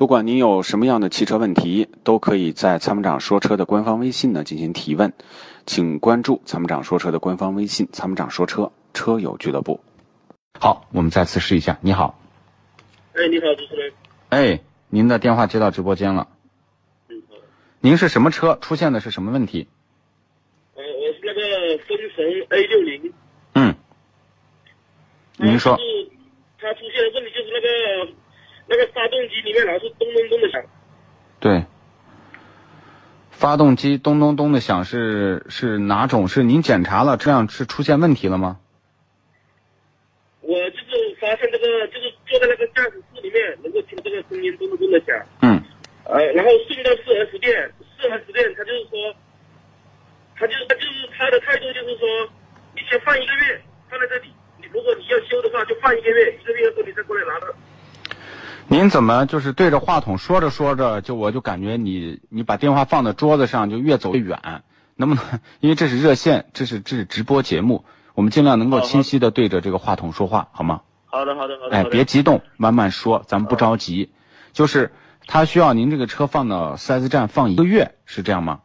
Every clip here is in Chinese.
不管您有什么样的汽车问题，都可以在参谋长说车的官方微信呢进行提问，请关注参谋长说车的官方微信“参谋长说车车友俱乐部”。好，我们再次试一下。你好，哎，你好，主持人。哎，您的电话接到直播间了。嗯，好。您是什么车？出现的是什么问题？呃，我是那个风神 A 六零。嗯，您说它。出现的问题就是那个那个发动机里面老是咚咚咚的响。对。发动机咚咚咚的响是是哪种？是您检查了这样是出现问题了吗？我就是发现这个，就是坐在那个驾驶室里面，能够听这个声音咚咚咚的响。嗯。呃，然后送到四 S 店，四 S 店他就是说，他就是他就是他的态度就是说，你先放一个月放在这里，你如果你要修的话就放一个月，一个月。您怎么就是对着话筒说着说着，就我就感觉你你把电话放在桌子上就越走越远，能不能？因为这是热线，这是这是直播节目。我们尽量能够清晰的对着这个话筒说话，好吗？好的，好的，好的。哎，别激动，慢慢说，咱们不着急。就是他需要您这个车放到 4S 站放一个月，是这样吗？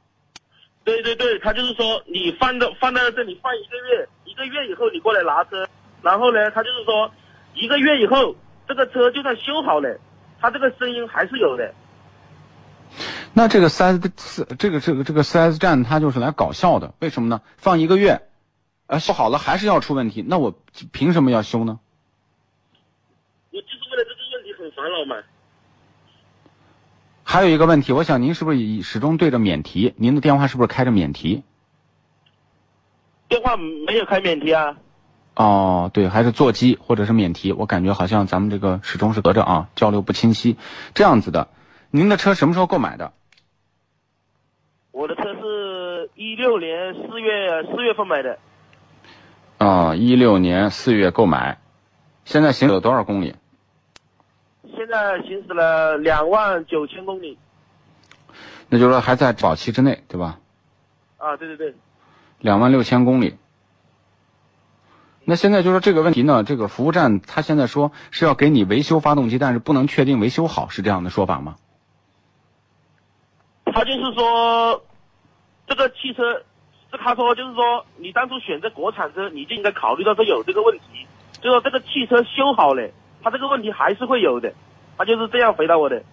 对对对，他就是说你放到放在这里放一个月，一个月以后你过来拿车，然后呢，他就是说一个月以后这个车就算修好了，他这个声音还是有的。那这个 4S 四这个这个这个四 S 站他就是来搞笑的，为什么呢？放一个月。呃，修好了还是要出问题，那我凭什么要修呢？我就是为了这个问题很烦恼嘛。还有一个问题，我想您是不是始终对着免提？您的电话是不是开着免提？电话没有开免提啊。哦，对，还是座机或者是免提，我感觉好像咱们这个始终是隔着啊，交流不清晰。这样子的，您的车什么时候购买的？我的车是一六年四月四月份买的。啊，一六年四月购买，现在行驶了多少公里？现在行驶了两万九千公里。那就是说还在保期之内，对吧？啊，对对对。两万六千公里。那现在就说这个问题呢，这个服务站他现在说是要给你维修发动机，但是不能确定维修好，是这样的说法吗？他就是说，这个汽车。他说：“就是说，你当初选择国产车，你就应该考虑到说有这个问题。就说这个汽车修好了，它这个问题还是会有的。”他就是这样回答我的。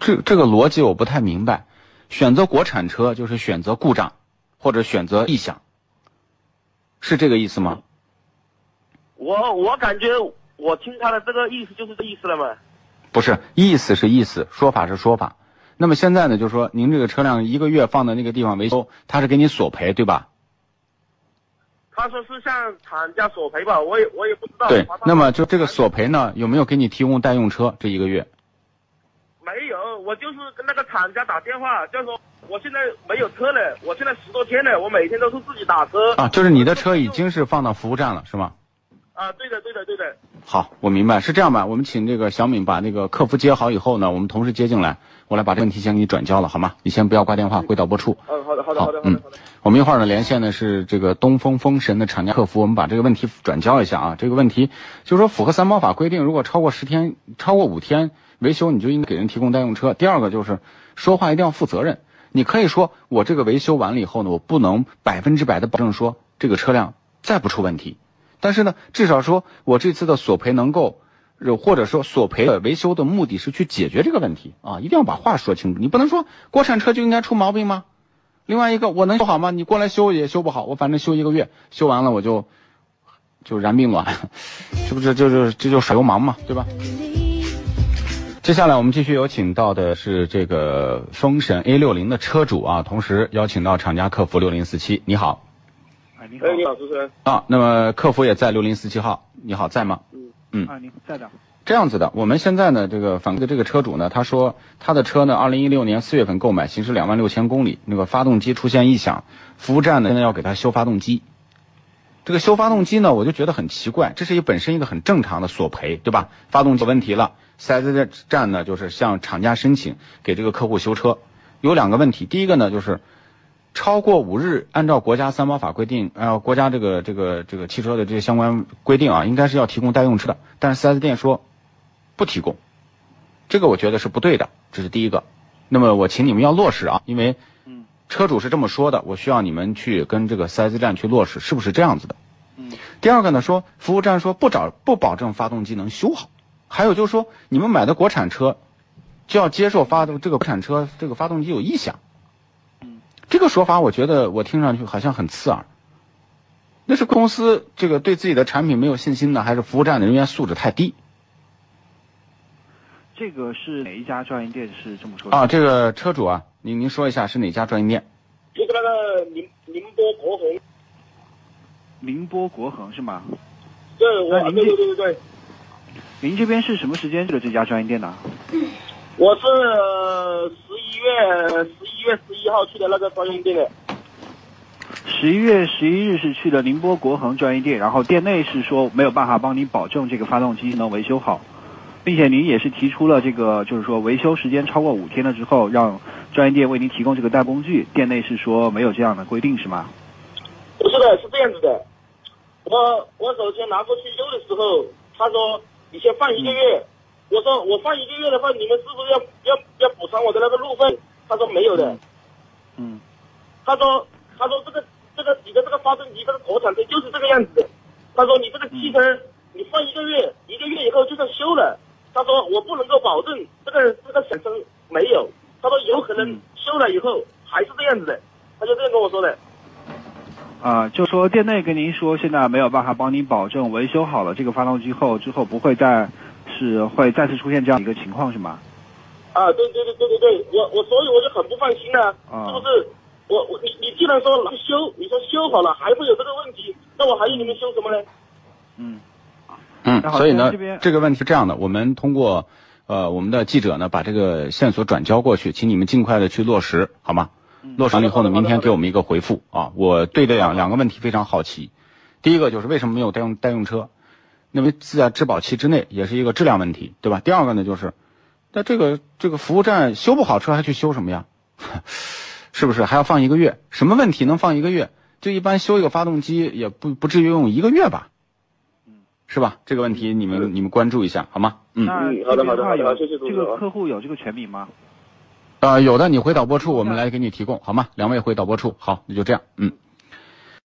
这这个逻辑我不太明白。选择国产车就是选择故障，或者选择异响，是这个意思吗？我我感觉我听他的这个意思就是这意思了嘛。不是，意思是意思，说法是说法。那么现在呢，就是说，您这个车辆一个月放在那个地方维修，他是给你索赔，对吧？他说是向厂家索赔吧，我也我也不知道。对，那么就这个索赔呢，有没有给你提供代用车这一个月？没有，我就是跟那个厂家打电话，就说我现在没有车了，我现在十多天了，我每天都是自己打车。啊，就是你的车已经是放到服务站了，是吗？啊，对的，对的，对的。好，我明白，是这样吧？我们请这个小敏把那个客服接好以后呢，我们同事接进来。我来把这个问题先给你转交了，好吗？你先不要挂电话，回导播处。嗯，好的，好的，好的，嗯，我们一会儿呢连线的是这个东风风神的厂家客服，我们把这个问题转交一下啊。这个问题就是说，符合三包法规定，如果超过十天、超过五天维修，你就应该给人提供代用车。第二个就是说话一定要负责任，你可以说我这个维修完了以后呢，我不能百分之百的保证说这个车辆再不出问题，但是呢，至少说我这次的索赔能够。或者说索赔的维修的目的是去解决这个问题啊，一定要把话说清楚。你不能说国产车就应该出毛病吗？另外一个，我能修好吗？你过来修也修不好，我反正修一个月，修完了我就就燃并卵，这不是就是这就耍流氓嘛，对吧？接下来我们继续有请到的是这个风神 A 六零的车主啊，同时邀请到厂家客服六零四七，你好。哎，你好，你好，主持人。啊，那么客服也在六零四七号，你好，在吗？嗯啊，您在的。这样子的，我们现在呢，这个反馈的这个车主呢，他说他的车呢，二零一六年四月份购买，行驶两万六千公里，那个发动机出现异响，服务站呢现在要给他修发动机。这个修发动机呢，我就觉得很奇怪，这是一本身一个很正常的索赔，对吧？发动机有问题了，4S 站呢就是向厂家申请给这个客户修车，有两个问题，第一个呢就是。超过五日，按照国家三包法规定，呃，国家这个这个这个汽车的这些相关规定啊，应该是要提供代用车的。但是 4S 店说不提供，这个我觉得是不对的，这是第一个。那么我请你们要落实啊，因为嗯车主是这么说的，我需要你们去跟这个 4S 站去落实，是不是这样子的？嗯第二个呢，说服务站说不找不保证发动机能修好，还有就是说你们买的国产车就要接受发动这个国产车这个发动机有异响，嗯，这个说法我觉得我听上去好像很刺耳。那是公司这个对自己的产品没有信心呢，还是服务站的人员素质太低这个是哪一家专营店是这么说的？啊？这个车主啊，您您说一下是哪家专营店？就是那个宁宁波国恒，宁波国恒是吗？对，我对那您这对对对对，您这边是什么时间去的这家专营店呢？我是十一月十一月十一号去的那个专营店的。十一月十一日是去的宁波国恒专营店，然后店内是说没有办法帮您保证这个发动机能维修好，并且您也是提出了这个就是说维修时间超过五天了之后，让专营店为您提供这个代工具，店内是说没有这样的规定是吗？不是的，是这样子的。我我首先拿过去修的时候，他说你先放一个月。我说我放一个月的话，你们是不是要要要补偿我的那个路费？他说没有的。嗯他说他说这个这个你的这个发动机这个国产车就是这个样子的。他说你这个汽车、你放一个月，一个月以后就算修了。他说我不能够保证这个这个产生没有。他说有可能嗯修了以后还是这样子的。他就这样跟我说的。啊、就说店内跟您说现在没有办法帮您保证维修好了这个发动机后之后不会再是会再次出现这样一个情况是吗？啊，对对对对对对，我我所以我就很不放心呢、啊是不是？我我你你既然说能修，你说修好了还会有这个问题，那我还要你们修什么呢？嗯嗯那，好所以呢这边，这个问题是这样的，我们通过呃我们的记者呢把这个线索转交过去，请你们尽快的去落实，好吗？落实了以后呢，明天给我们一个回复啊。我对这两两个问题非常好奇，第一个就是为什么没有代用代用车？那么在质保期之内也是一个质量问题，对吧？第二个呢就是，那这个这个服务站修不好车还去修什么呀？是不是还要放一个月？什么问题能放一个月？就一般修一个发动机也不不至于用一个月吧？是吧？这个问题你们你们关注一下好吗？嗯，好的好的好的谢谢主这持人啊个客户有这个权利吗？呃，有的你回导播处我们来给你提供好吗？两位回导播处，好，那就这样，嗯。